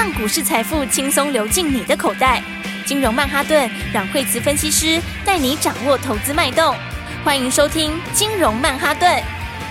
让股市财富轻松流进你的口袋。金融曼哈顿让惠慈分析师带你掌握投资脉动。欢迎收听金融曼哈顿。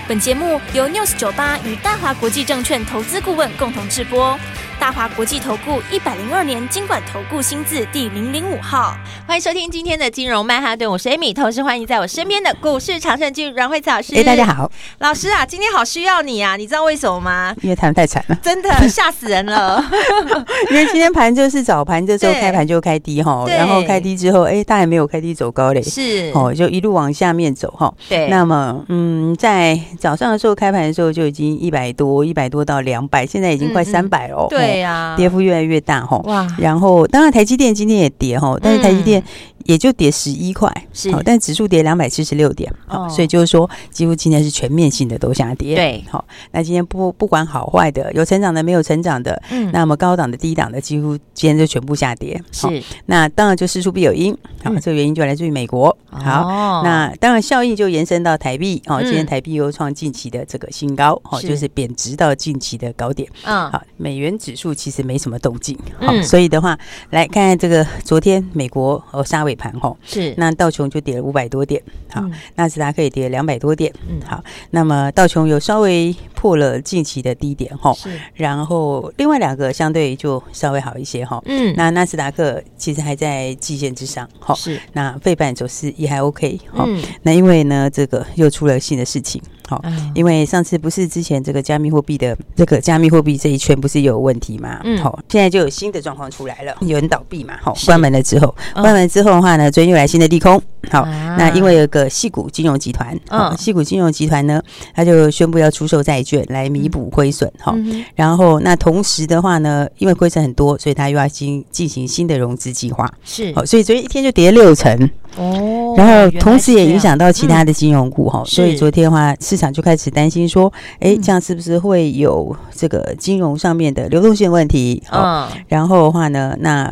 本节目由 News 九八与大华国际证券投资顾问共同制播。大华国际投顾一百零二年经管投顾新字第零零五号，欢迎收听今天的金融曼哈顿，我是 Amy，同时欢迎在我身边的股市常胜军阮慧慈老师。哎，大家好，老师啊，今天好需要你啊，你知道为什么吗？因为谈得太惨了，真的 吓死人了。因为今天盘就是早盘这时候开盘就开低哈，然后开低之后，哎，它也没有开低走高嘞，是哦，就一路往下面走哈。对，那么嗯，在早上的时候开盘的时候就已经一百多，一百多到两百，现在已经快三百了。对呀，跌幅越来越大哈。哇，然后当然台积电今天也跌哈，但是台积电。也就跌十一块，是，但指数跌两百七十六点，哦，所以就是说，几乎今天是全面性的都下跌，对，好，那今天不不管好坏的，有成长的没有成长的，嗯，那么高档的低档的，几乎今天就全部下跌，是，那当然就事出必有因，好，这个原因就来自于美国，好，那当然效应就延伸到台币，哦，今天台币又创近期的这个新高，哦，就是贬值到近期的高点，嗯，好，美元指数其实没什么动静，好，所以的话来看看这个昨天美国哦沙尾。盘后是，那道琼就跌了五百多点，好，纳斯达克也跌了两百多点，嗯，好，那么道琼有稍微破了近期的低点哈，是，然后另外两个相对就稍微好一些哈，嗯，那纳斯达克其实还在季线之上，哈，是，那费半走势也还 OK，哈，那因为呢这个又出了新的事情。好，因为上次不是之前这个加密货币的这个加密货币这一圈不是有问题嘛？嗯，好，现在就有新的状况出来了，有人倒闭嘛？好，关门了之后，关门之后的话呢，昨天又来新的利空。好，那因为有个细谷金融集团，嗯，矽谷金融集团呢，他就宣布要出售债券来弥补亏损。哈，然后那同时的话呢，因为亏损很多，所以他又要进进行新的融资计划。是，好，所以昨天一天就跌六成。哦，然后同时也影响到其他的金融股哈，所以昨天的话市。场就开始担心说，哎，这样是不是会有这个金融上面的流动性问题？嗯，然后的话呢，那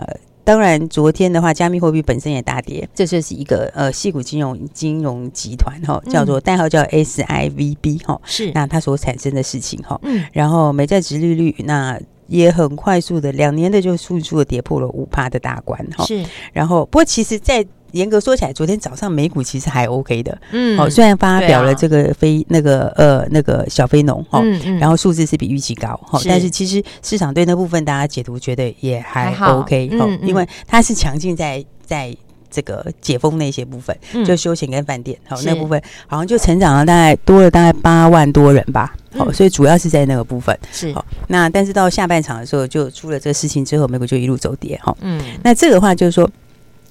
当然昨天的话，加密货币本身也大跌，这就是一个呃，细股金融金融集团哈，叫做代号叫 SIVB 哈，是。那它所产生的事情哈，嗯，然后美债殖利率那也很快速的两年的就迅速的跌破了五趴的大关哈，是，然后不过其实，在严格说起来，昨天早上美股其实还 OK 的，嗯，哦，虽然发表了这个非那个呃那个小非农哈，嗯嗯。然后数字是比预期高哈，但是其实市场对那部分大家解读觉得也还 OK 哈，因为它是强劲在在这个解封那些部分，就休闲跟饭店，好那部分好像就成长了大概多了大概八万多人吧，好，所以主要是在那个部分是。好，那但是到下半场的时候就出了这个事情之后，美股就一路走跌哈，嗯，那这个的话就是说。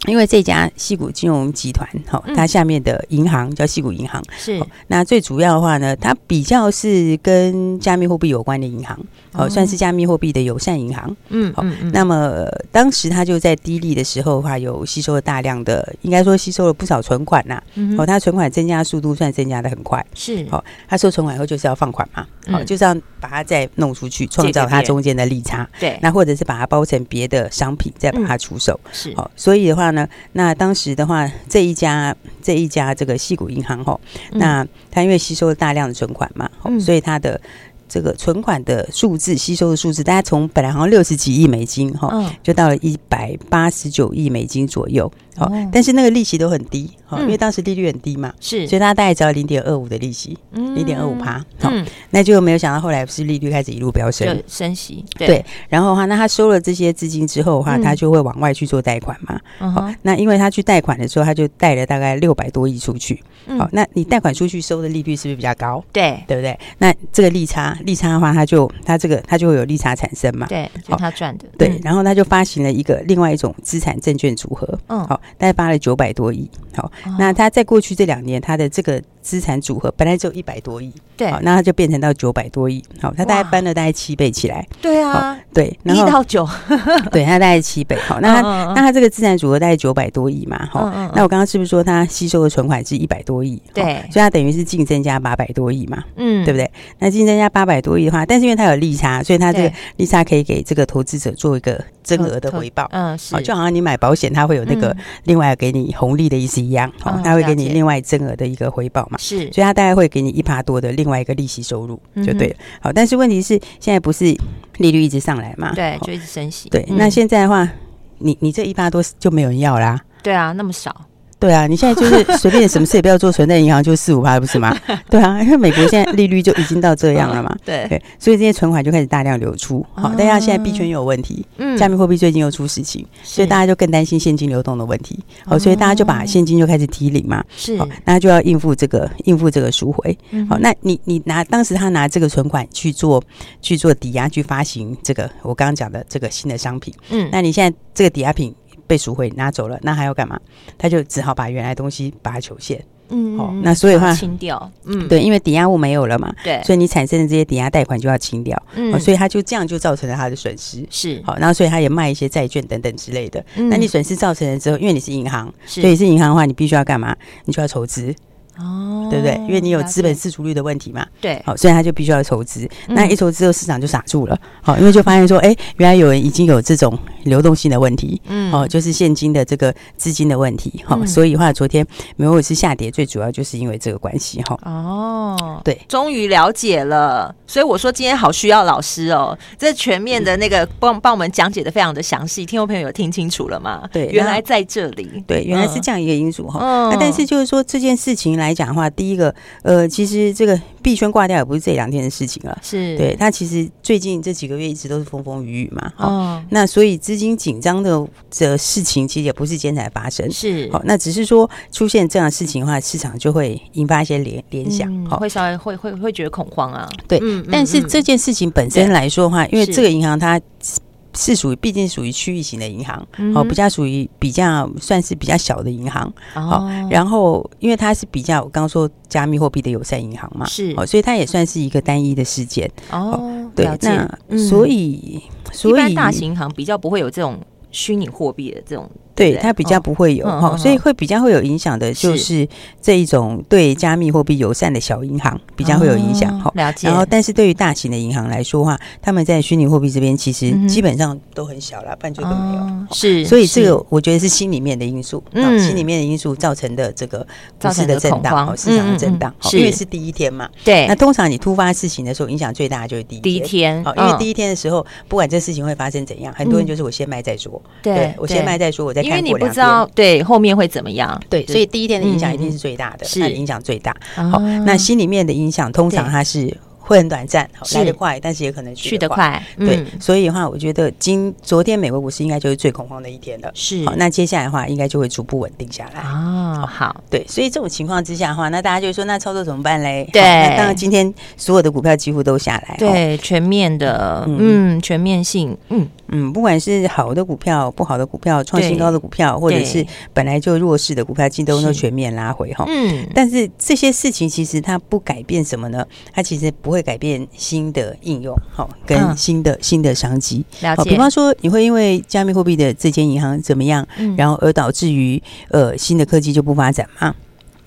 因为这家西谷金融集团，哈，它下面的银行叫西谷银行，是。那最主要的话呢，它比较是跟加密货币有关的银行，哦，算是加密货币的友善银行，嗯，好。那么当时它就在低利的时候的话，有吸收了大量的，应该说吸收了不少存款呐，哦，它存款增加速度算增加的很快，是。好，它收存款以后就是要放款嘛，好，就是要把它再弄出去，创造它中间的利差，对。那或者是把它包成别的商品，再把它出售，是。好，所以的话呢。那那当时的话，这一家这一家这个细谷银行吼，那它因为吸收了大量的存款嘛，所以它的。这个存款的数字，吸收的数字，大家从本来好像六十几亿美金哈，哦、就到了一百八十九亿美金左右，好、哦，哦、但是那个利息都很低，哈、嗯，因为当时利率很低嘛，是，所以他大概只要零点二五的利息，零点二五趴，好，那就没有想到后来不是利率开始一路飙升，升息，对，对，然后的话，那他收了这些资金之后的话，他就会往外去做贷款嘛，好、那因为他去贷款的时候，他就贷了大概六百多亿出去，好、嗯，那你贷款出去收的利率是不是比较高？对，对不对？那这个利差。利差的话，它就它这个它就会有利差产生嘛？对，就他赚的。对，然后他就发行了一个另外一种资产证券组合，嗯，好，大概发了九百多亿。好，那他在过去这两年，他的这个资产组合本来只有一百多亿，对，好，那它就变成到九百多亿。好，它大概翻了大概七倍起来。对啊，对，一到九，对，它大概七倍。好，那他那它这个资产组合大概九百多亿嘛？好，那我刚刚是不是说它吸收的存款是一百多亿？对，所以它等于是净增加八百多亿嘛？嗯，对不对？那净增加八百多亿的话，但是因为它有利差，所以它这个利差可以给这个投资者做一个增额的回报。嗯，是，就好像你买保险，它会有那个另外给你红利的意思一样。好，它会给你另外增额的一个回报嘛。是，所以它大概会给你一趴多的另外一个利息收入，就对了。好，但是问题是现在不是利率一直上来嘛？对，就一直升息。对，那现在的话，你你这一趴多就没有人要啦。对啊，那么少。对啊，你现在就是 随便什么事也不要做，存在银行就四五趴，不是吗？对啊，因为美国现在利率就已经到这样了嘛。对对，所以这些存款就开始大量流出。好，大家现在币圈又有问题，嗯，加密货币最近又出事情，所以大家就更担心现金流动的问题。好，所以大家就把现金就开始提领嘛。是，那就要应付这个应付这个赎回。好，那你你拿当时他拿这个存款去做去做抵押去发行这个我刚刚讲的这个新的商品。嗯，那你现在这个抵押品。被赎回拿走了，那还要干嘛？他就只好把原来东西把它求现。嗯，哦，那所以的话清掉。嗯，对，因为抵押物没有了嘛。对，所以你产生的这些抵押贷款就要清掉。嗯，哦，所以他就这样就造成了他的损失。是，好，然后所以他也卖一些债券等等之类的。嗯，那你损失造成了之后，因为你是银行，所以是银行的话，你必须要干嘛？你就要筹资。哦，对不对？因为你有资本自足率的问题嘛。对，好，所以他就必须要筹资。那一筹资后，市场就傻住了。好，因为就发现说，哎，原来有人已经有这种流动性的问题。嗯，哦，就是现金的这个资金的问题。哈，所以话昨天美国股市下跌，最主要就是因为这个关系。哈，哦，对，终于了解了。所以我说今天好需要老师哦，这全面的那个帮帮我们讲解的非常的详细，听众朋友有听清楚了吗？对，原来在这里。对，原来是这样一个因素哈。那但是就是说这件事情来。讲的话，第一个，呃，其实这个币圈挂掉也不是这两天的事情了，是对它其实最近这几个月一直都是风风雨雨嘛，哦，那所以资金紧张的的事情其实也不是今天才发生，是。好，那只是说出现这样的事情的话，市场就会引发一些联联想，好，会稍微会会会觉得恐慌啊，对，但是这件事情本身来说的话，因为这个银行它。是属于，毕竟属于区域型的银行，哦，比较属于比较算是比较小的银行，好，然后因为它是比较我刚刚说加密货币的友善银行嘛，是，哦，所以它也算是一个单一的事件，哦，对，那所以所以大型银行比较不会有这种虚拟货币的这种。对，它比较不会有哈，所以会比较会有影响的，就是这一种对加密货币友善的小银行比较会有影响哈。了解。然后，但是对于大型的银行来说的话，他们在虚拟货币这边其实基本上都很小了，半句都没有。是，所以这个我觉得是心里面的因素，嗯，心里面的因素造成的这个股市的震荡，市场的震荡，因为是第一天嘛。对。那通常你突发事情的时候，影响最大的就是第一第一天，因为第一天的时候，不管这事情会发生怎样，很多人就是我先卖再说。对，我先卖再说，我再。因为你不知道。对，后面会怎么样？对，所以第一天的影响一定是最大的，是影响最大。好，那心里面的影响通常它是会很短暂，来得快，但是也可能去得快。对，所以的话，我觉得今昨天美国股市应该就是最恐慌的一天了。是，好，那接下来的话，应该就会逐步稳定下来。哦，好，对，所以这种情况之下的话，那大家就说，那操作怎么办嘞？对，那当然今天所有的股票几乎都下来，对，全面的，嗯，全面性，嗯。嗯，不管是好的股票、不好的股票、创新高的股票，或者是本来就弱势的股票，今都都全面拉回哈。嗯，但是这些事情其实它不改变什么呢？它其实不会改变新的应用，好，跟新的新的商机。了解。比方说，你会因为加密货币的这间银行怎么样，然后而导致于呃新的科技就不发展吗？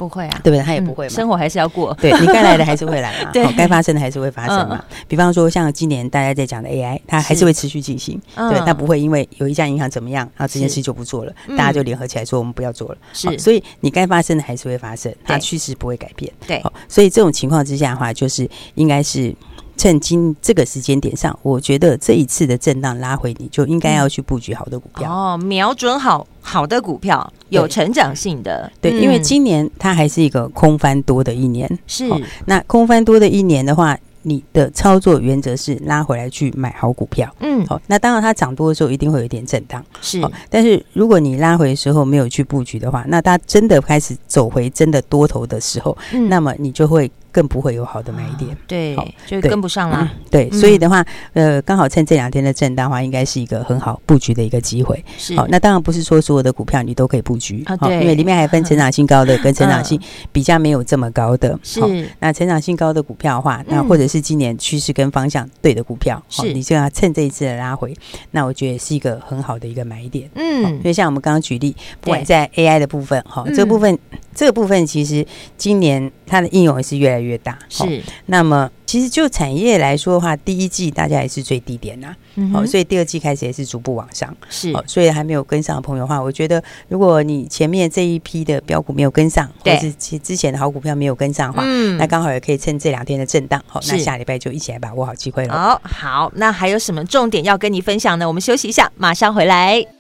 不会啊，对不对？他也不会嘛，生活还是要过。对，你该来的 还是会来嘛，对，该发生的还是会发生嘛。比方说，像今年大家在讲的 AI，它还是会持续进行，对，它不会因为有一家银行怎么样，然后这件事就不做了，大家就联合起来说我们不要做了。是，所以你该发生的还是会发生，它趋势不会改变。对，所以这种情况之下的话，就是应该是。趁今这个时间点上，我觉得这一次的震荡拉回，你就应该要去布局好的股票哦，瞄准好好的股票，有成长性的。对，因为今年它还是一个空翻多的一年，是。那空翻多的一年的话，你的操作原则是拉回来去买好股票。嗯，好。那当然它涨多的时候一定会有一点震荡，是。但是如果你拉回的时候没有去布局的话，那它真的开始走回真的多头的时候，那么你就会。更不会有好的买点，对，就跟不上了。对，所以的话，呃，刚好趁这两天的震荡的话，应该是一个很好布局的一个机会。好，那当然不是说所有的股票你都可以布局，好，因为里面还分成长性高的 跟成长性比较没有这么高的。是，那成长性高的股票的话，那或者是今年趋势跟方向对的股票，是，你就要趁这一次的拉回，那我觉得是一个很好的一个买点。嗯，因为像我们刚刚举例，不管在 AI 的部分，哈，这部分。这个部分其实今年它的应用也是越来越大。是，那么其实就产业来说的话，第一季大家也是最低点呐、啊，嗯、哼所以第二季开始也是逐步往上。是，所以还没有跟上的朋友的话，我觉得如果你前面这一批的标股没有跟上，对或是其之前的好股票没有跟上的话，嗯，那刚好也可以趁这两天的震荡，好，那下礼拜就一起来把握好机会了。好，好，那还有什么重点要跟你分享呢？我们休息一下，马上回来。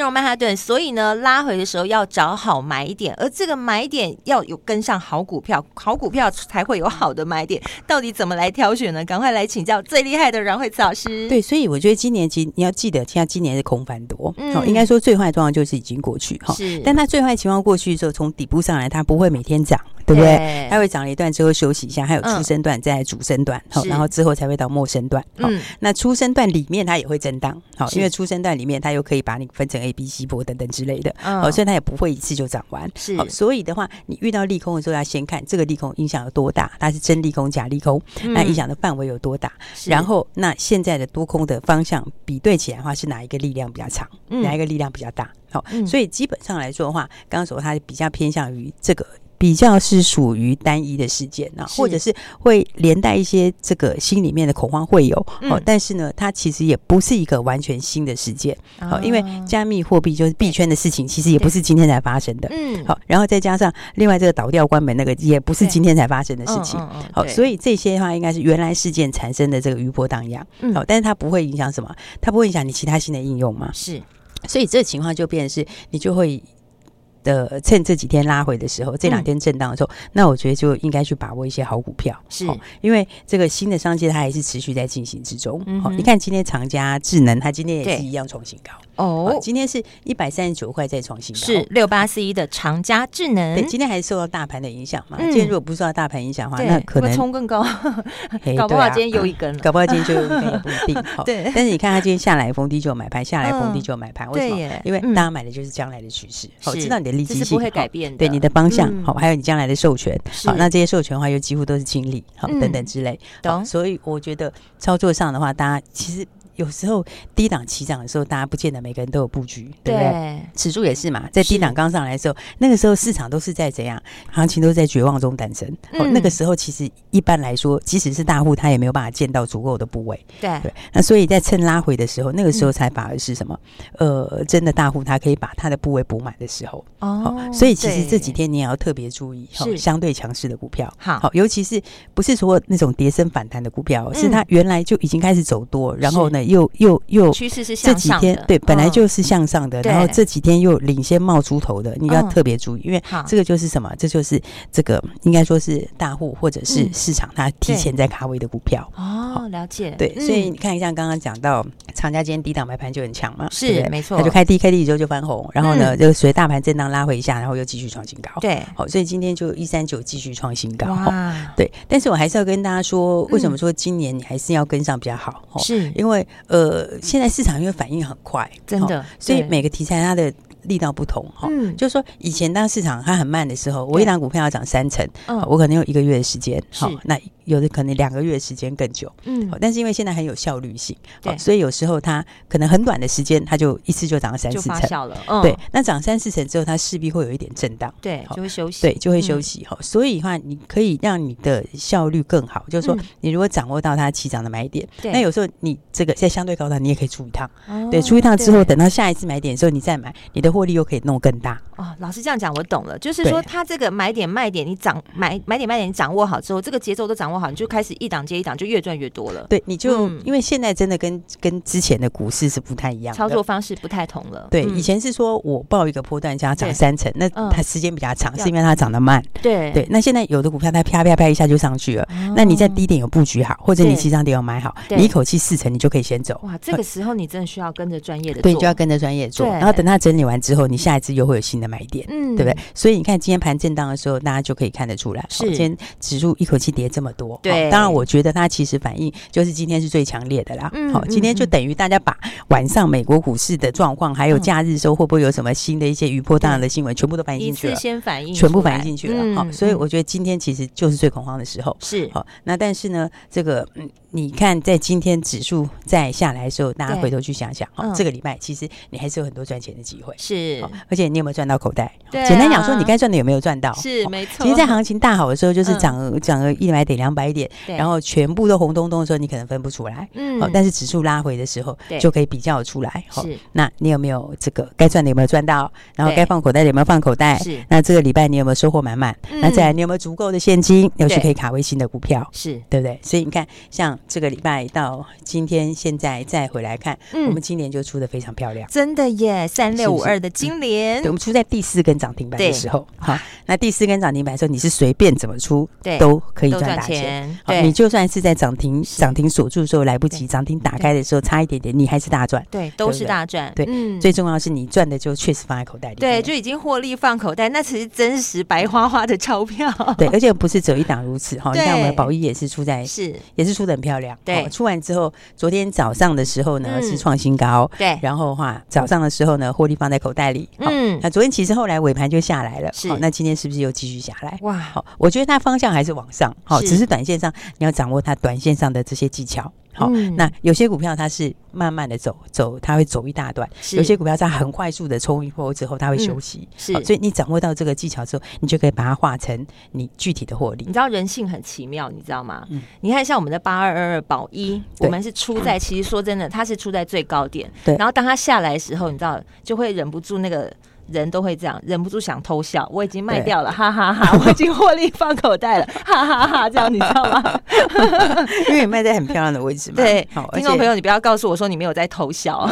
金融曼哈顿，所以呢，拉回的时候要找好买点，而这个买点要有跟上好股票，好股票才会有好的买点。到底怎么来挑选呢？赶快来请教最厉害的阮慧慈老师。对，所以我觉得今年其实你要记得，现在今年是空翻多，嗯，应该说最坏状况就是已经过去哈。是，但它最坏情况过去的时候，从底部上来，它不会每天涨。对不对？它会涨了一段之后休息一下，还有初升段，再来主升段，好，然后之后才会到末升段。好，那初升段里面它也会震荡，好，因为初升段里面它又可以把你分成 A、B、C 波等等之类的，好，所以它也不会一次就涨完。是，好，所以的话，你遇到利空的时候要先看这个利空影响有多大，它是真利空假利空，那影响的范围有多大？然后那现在的多空的方向比对起来的话，是哪一个力量比较长？哪一个力量比较大？好，所以基本上来说的话，刚刚说它比较偏向于这个。比较是属于单一的事件啊，或者是会连带一些这个心里面的恐慌会有哦，但是呢，它其实也不是一个完全新的事件哦，因为加密货币就是币圈的事情，其实也不是今天才发生的，嗯，好，然后再加上另外这个倒掉关门那个也不是今天才发生的事情，好，所以这些的话应该是原来事件产生的这个余波荡漾，好，但是它不会影响什么，它不会影响你其他新的应用嘛，是，所以这个情况就变成是你就会。的趁这几天拉回的时候，这两天震荡的时候，嗯、那我觉得就应该去把握一些好股票，是、哦，因为这个新的商机它还是持续在进行之中。嗯哼、哦，你看今天长佳智能，它今天也是一样创新高。哦，今天是一百三十九块再创新高，是六八四一的长佳智能。对，今天还是受到大盘的影响嘛？今天如果不受到大盘影响的话，那可能冲更高，搞不好今天又一根了，搞不好今天就又一根也不一定。对，但是你看它今天下来逢低就买盘，下来逢低就买盘，为什么？因为大家买的就是将来的趋势，好，知道你的利基性不会改变，对你的方向好，还有你将来的授权好，那这些授权的话又几乎都是经理好等等之类。懂，所以我觉得操作上的话，大家其实。有时候低档起涨的时候，大家不见得每个人都有布局，对不对？对指数也是嘛，在低档刚上来的时候，那个时候市场都是在怎样？行情都在绝望中诞生。嗯、哦，那个时候其实一般来说，即使是大户，他也没有办法见到足够的部位。对对，那所以在趁拉回的时候，那个时候才反而是什么？嗯、呃，真的大户他可以把他的部位补满的时候。哦，哦，所以其实这几天你也要特别注意，是、哦、相对强势的股票。好，好，尤其是不是说那种跌升反弹的股票，嗯、是它原来就已经开始走多，然后呢又又又。趋势是向上的，这几天对，本来就是向上的，然后这几天又领先冒出头的，你要特别注意，因为这个就是什么？这就是这个应该说是大户或者是市场它提前在卡位的股票哦，了解。对，所以你看，一下刚刚讲到长家今天低档买盘就很强嘛，是没错，它就开低开低之后就翻红，然后呢，就随大盘震荡拉回一下，然后又继续创新高。对，好，所以今天就一三九继续创新高。哇，对，但是我还是要跟大家说，为什么说今年你还是要跟上比较好？是因为呃，现在市场因为反应很快，真的，所以每个题材它的力道不同哈。嗯，就是说以前当市场它很慢的时候，我一档股票要涨三成，我可能有一个月的时间，好，那。有的可能两个月时间更久，嗯，但是因为现在很有效率性，对，所以有时候它可能很短的时间，它就一次就涨了三四成，了，嗯，对，那涨三四成之后，它势必会有一点震荡，对，就会休息，对，就会休息哈。所以的话，你可以让你的效率更好，就是说，你如果掌握到它起涨的买点，那有时候你这个在相对高档，你也可以出一趟，对，出一趟之后，等到下一次买点的时候，你再买，你的的获利又可以弄更大。哦，老师这样讲我懂了，就是说他这个买点卖点，你掌买买点卖点你掌握好之后，这个节奏都掌握好，你就开始一档接一档，就越赚越多了。对，你就、嗯、因为现在真的跟跟之前的股市是不太一样，操作方式不太同了。对，嗯、以前是说我报一个波段，叫它涨三成，那它时间比较长，是因为它涨得慢。对。对，那现在有的股票它啪啪啪一下就上去了，哦、那你在低点有布局好，或者你起涨点有买好，你一口气四成，你就可以先走。哇，这个时候你真的需要跟着专业的做，对，就要跟着专业做，然后等它整理完之后，你下一次又会有新的买点，嗯，对不对？所以你看今天盘震荡的时候，大家就可以看得出来，是今天指数一口气跌这么多。对，当然我觉得它其实反应就是今天是最强烈的啦。好，今天就等于大家把晚上美国股市的状况，还有假日时候会不会有什么新的一些余波荡的新闻，全部都反映进去了，先反映，全部反映进去了。好，所以我觉得今天其实就是最恐慌的时候。是好，那但是呢，这个嗯。你看，在今天指数再下来的时候，大家回头去想想，哦，这个礼拜其实你还是有很多赚钱的机会，是，而且你有没有赚到口袋？简单讲说，你该赚的有没有赚到？是没错。其实，在行情大好的时候，就是涨涨了一百点、两百点，然后全部都红彤彤的时候，你可能分不出来。嗯。但是指数拉回的时候，就可以比较出来。是。那你有没有这个该赚的有没有赚到？然后该放口袋的有没有放口袋？是。那这个礼拜你有没有收获满满？那再来，你有没有足够的现金，又是可以卡位新的股票？是对不对？所以你看，像。这个礼拜到今天，现在再回来看，嗯、我们今年就出的非常漂亮，真的耶！三六五二的金联，对，我们出在第四根涨停板的时候，好，那第四根涨停板的时候，你是随便怎么出，对，都可以赚大钱。好，你就算是在涨停涨停锁住的时候来不及，涨停打开的时候差一点点，你还是大赚，对，都是大赚。对，最重要是你赚的就确实放在口袋里，对，就已经获利放口袋，那才是真实白花花的钞票。对，而且不是只有一档如此哈，你看我们宝一也是出在是，也是出的很漂亮，对，出完。之后，昨天早上的时候呢是创新高，对，然后话早上的时候呢获利放在口袋里，嗯，那昨天其实后来尾盘就下来了，是，那今天是不是又继续下来？哇，好，我觉得它方向还是往上，好，只是短线上你要掌握它短线上的这些技巧。好，那有些股票它是慢慢的走走，它会走一大段；有些股票它很快速的冲一波之后，它会休息。是，所以你掌握到这个技巧之后，你就可以把它化成你具体的获利。你知道人性很奇妙，你知道吗？你看像我们的八二二二宝一，我们是出在 其实说真的，它是出在最高点。对，然后当它下来的时候，你知道就会忍不住那个。人都会这样，忍不住想偷笑。我已经卖掉了，哈哈哈！我已经获利放口袋了，哈哈哈！这样你知道吗？因为你卖在很漂亮的位置嘛。对，听众朋友，你不要告诉我说你没有在偷笑。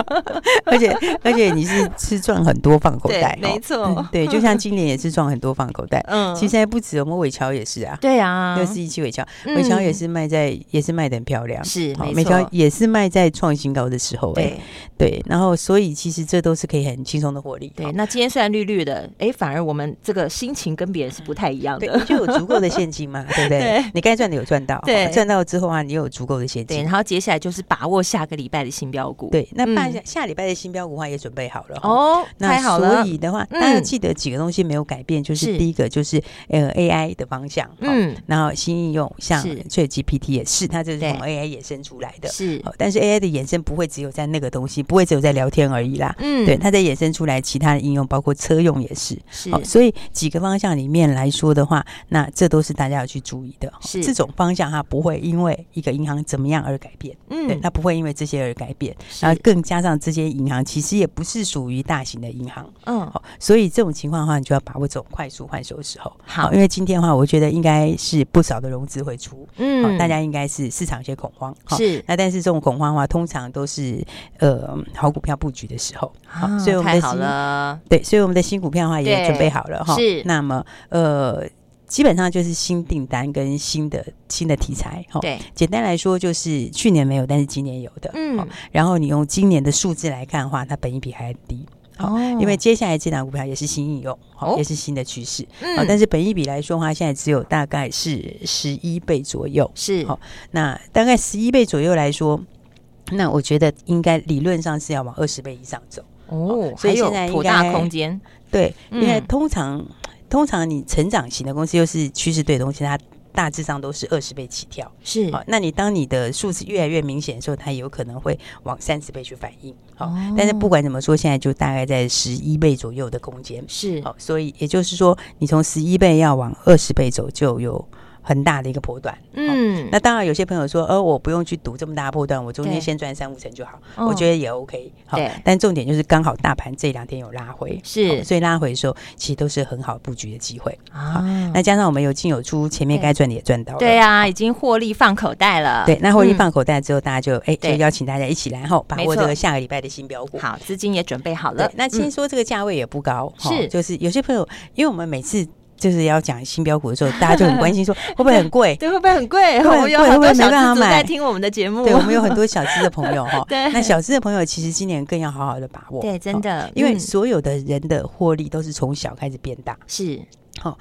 而且而且你是是赚很多放口袋，没错。对，就像今年也是赚很多放口袋。嗯，其实还不止，我们伟乔也是啊。对啊，六四一期伟乔，伟乔也是卖在也是卖的很漂亮。是，伟乔也是卖在创新高的时候。对对，然后所以其实这都是可以很轻松的获利。对，那今天虽然绿绿的，哎，反而我们这个心情跟别人是不太一样的，就有足够的现金嘛，对不对？你该赚的有赚到，对，赚到之后啊，你有足够的现金。对，然后接下来就是把握下个礼拜的新标股。对，那下下礼拜的新标股话也准备好了哦，太好了。所以的话，大家记得几个东西没有改变，就是第一个就是呃 AI 的方向，嗯，然后新应用像 ChatGPT 也是，它这是从 AI 衍生出来的，是。但是 AI 的衍生不会只有在那个东西，不会只有在聊天而已啦，嗯，对，它在衍生出来其他的应用，包括车用也是，是，所以几个方向里面来说的话，那这都是大家要去注意的。是。这种方向，它不会因为一个银行怎么样而改变，嗯，对，它不会因为这些而改变。然后更加上这些银行其实也不是属于大型的银行，嗯，好，所以这种情况的话，你就要把握这种快速换手的时候。好，因为今天的话，我觉得应该是不少的融资会出，嗯，大家应该是市场有些恐慌，是。那但是这种恐慌的话，通常都是呃好股票布局的时候，好，所以我们的。了，对，所以我们的新股票的话也准备好了哈。是，那么呃，基本上就是新订单跟新的新的题材哈。对，简单来说就是去年没有，但是今年有的。嗯，然后你用今年的数字来看的话，它本益比还低哦。因为接下来这档股票也是新应用，哦，也是新的趋势。嗯，但是本益比来说的话，现在只有大概是十一倍左右。是，好，那大概十一倍左右来说，那我觉得应该理论上是要往二十倍以上走。哦，所以现在有大空间。对，因为通常通常你成长型的公司又是趋势对的东西，它大致上都是二十倍起跳。是，好，那你当你的数字越来越明显的时候，它有可能会往三十倍去反应。好，但是不管怎么说，现在就大概在十一倍左右的空间。是，好，所以也就是说，你从十一倍要往二十倍走，就有很大的一个波段。嗯，那当然有些朋友说，呃，我不用去赌这么大的波段，我中间先赚三五成就好，我觉得也 OK。好，但重点就是刚好大盘这两天有拉回，是，所以拉回的时候其实都是很好布局的机会啊。那加上我们有进有出，前面该赚的也赚到了，对啊，已经获利放口袋了。对，那获利放口袋之后，大家就哎，就邀请大家一起来后把握这个下个礼拜的新标股。好，资金也准备好了。那先说这个价位也不高，是，就是有些朋友，因为我们每次。就是要讲新标股的时候，大家就很关心说 会不会很贵？对，会不会很贵？会不会有很多小资族在听我们的节目？对，我们有很多小资的朋友哈。对，那小资的朋友其实今年更要好好的把握。对，真的，因为所有的人的获利都是从小开始变大。是，好。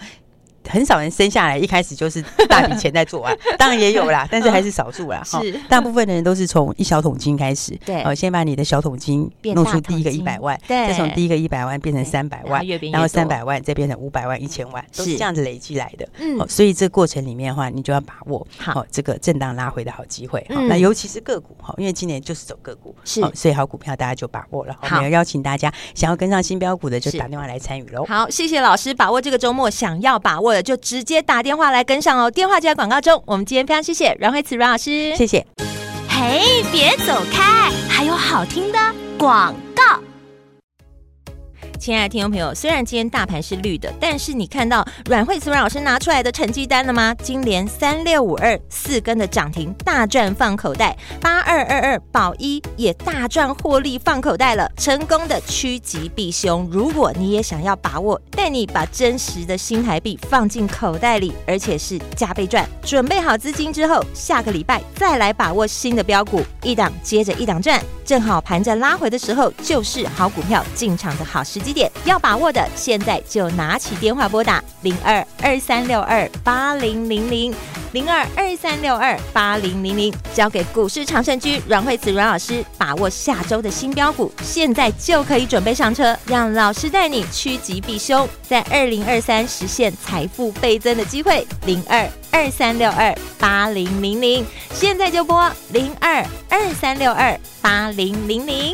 很少人生下来一开始就是大笔钱在做啊，当然也有啦，但是还是少数啦。是，大部分的人都是从一小桶金开始，对，哦，先把你的小桶金弄出第一个一百万，对，再从第一个一百万变成三百万，然后三百万再变成五百万、一千万，都是这样子累积来的。嗯，所以这过程里面的话，你就要把握好这个震荡拉回的好机会。那尤其是个股哈，因为今年就是走个股，是，所以好股票大家就把握了。我们要邀请大家想要跟上新标股的，就打电话来参与喽。好，谢谢老师，把握这个周末想要把握的。就直接打电话来跟上哦，电话就在广告中。我们今天非常谢谢阮慧慈阮老师，谢谢。嘿，别走开，还有好听的广告。亲爱的听众朋友，虽然今天大盘是绿的，但是你看到阮慧慈阮老师拿出来的成绩单了吗？金联三六五二四根的涨停，大赚放口袋；八二二二宝一也大赚获利放口袋了，成功的趋吉避凶。如果你也想要把握，带你把真实的新台币放进口袋里，而且是加倍赚，准备好资金之后，下个礼拜再来把握新的标股，一档接着一档赚，正好盘在拉回的时候，就是好股票进场的好时机。要把握的，现在就拿起电话拨打零二二三六二八零零零零二二三六二八零零零，交给股市长胜军阮慧慈阮老师，把握下周的新标股，现在就可以准备上车，让老师带你趋吉避凶，在二零二三实现财富倍增的机会。零二二三六二八零零零，现在就拨零二二三六二八零零零。